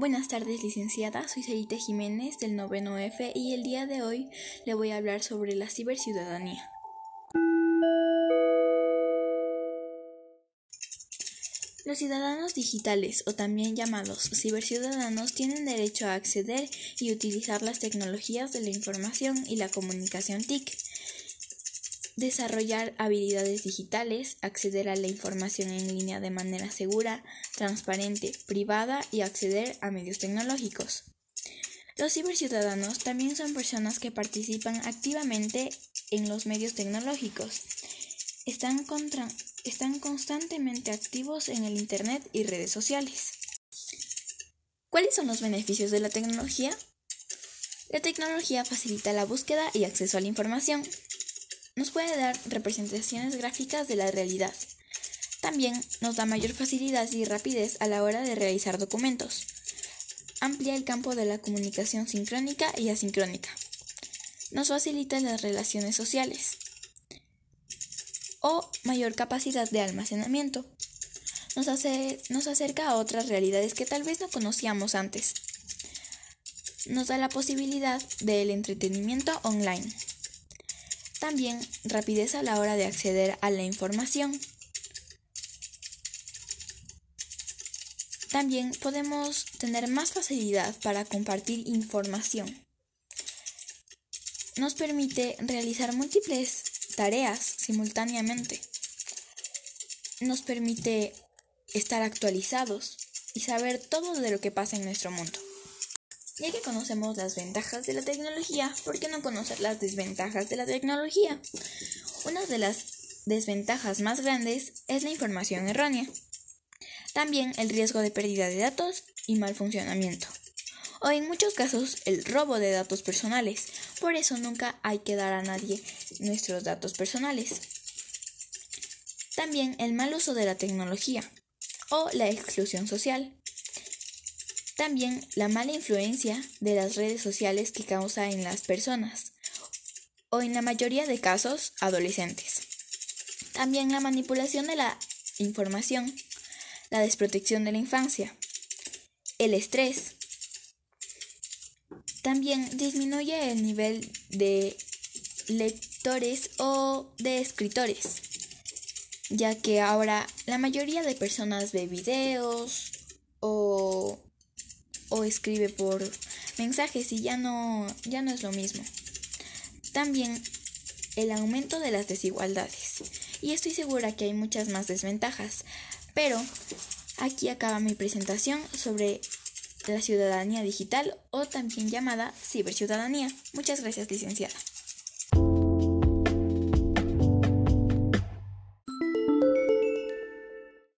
Buenas tardes, licenciada. Soy Sarita Jiménez del noveno F y el día de hoy le voy a hablar sobre la ciberciudadanía. Los ciudadanos digitales, o también llamados ciberciudadanos, tienen derecho a acceder y utilizar las tecnologías de la información y la comunicación TIC desarrollar habilidades digitales, acceder a la información en línea de manera segura, transparente, privada y acceder a medios tecnológicos. Los ciberciudadanos también son personas que participan activamente en los medios tecnológicos. Están, están constantemente activos en el Internet y redes sociales. ¿Cuáles son los beneficios de la tecnología? La tecnología facilita la búsqueda y acceso a la información, nos puede dar representaciones gráficas de la realidad. También nos da mayor facilidad y rapidez a la hora de realizar documentos. Amplía el campo de la comunicación sincrónica y asincrónica. Nos facilita las relaciones sociales. O mayor capacidad de almacenamiento. Nos, hace, nos acerca a otras realidades que tal vez no conocíamos antes. Nos da la posibilidad del entretenimiento online. También rapidez a la hora de acceder a la información. También podemos tener más facilidad para compartir información. Nos permite realizar múltiples tareas simultáneamente. Nos permite estar actualizados y saber todo de lo que pasa en nuestro mundo. Ya que conocemos las ventajas de la tecnología, ¿por qué no conocer las desventajas de la tecnología? Una de las desventajas más grandes es la información errónea. También el riesgo de pérdida de datos y mal funcionamiento. O en muchos casos el robo de datos personales. Por eso nunca hay que dar a nadie nuestros datos personales. También el mal uso de la tecnología o la exclusión social. También la mala influencia de las redes sociales que causa en las personas, o en la mayoría de casos, adolescentes. También la manipulación de la información, la desprotección de la infancia, el estrés. También disminuye el nivel de lectores o de escritores, ya que ahora la mayoría de personas ve videos o o escribe por mensajes y ya no, ya no es lo mismo. También el aumento de las desigualdades. Y estoy segura que hay muchas más desventajas. Pero aquí acaba mi presentación sobre la ciudadanía digital o también llamada ciberciudadanía. Muchas gracias, licenciada.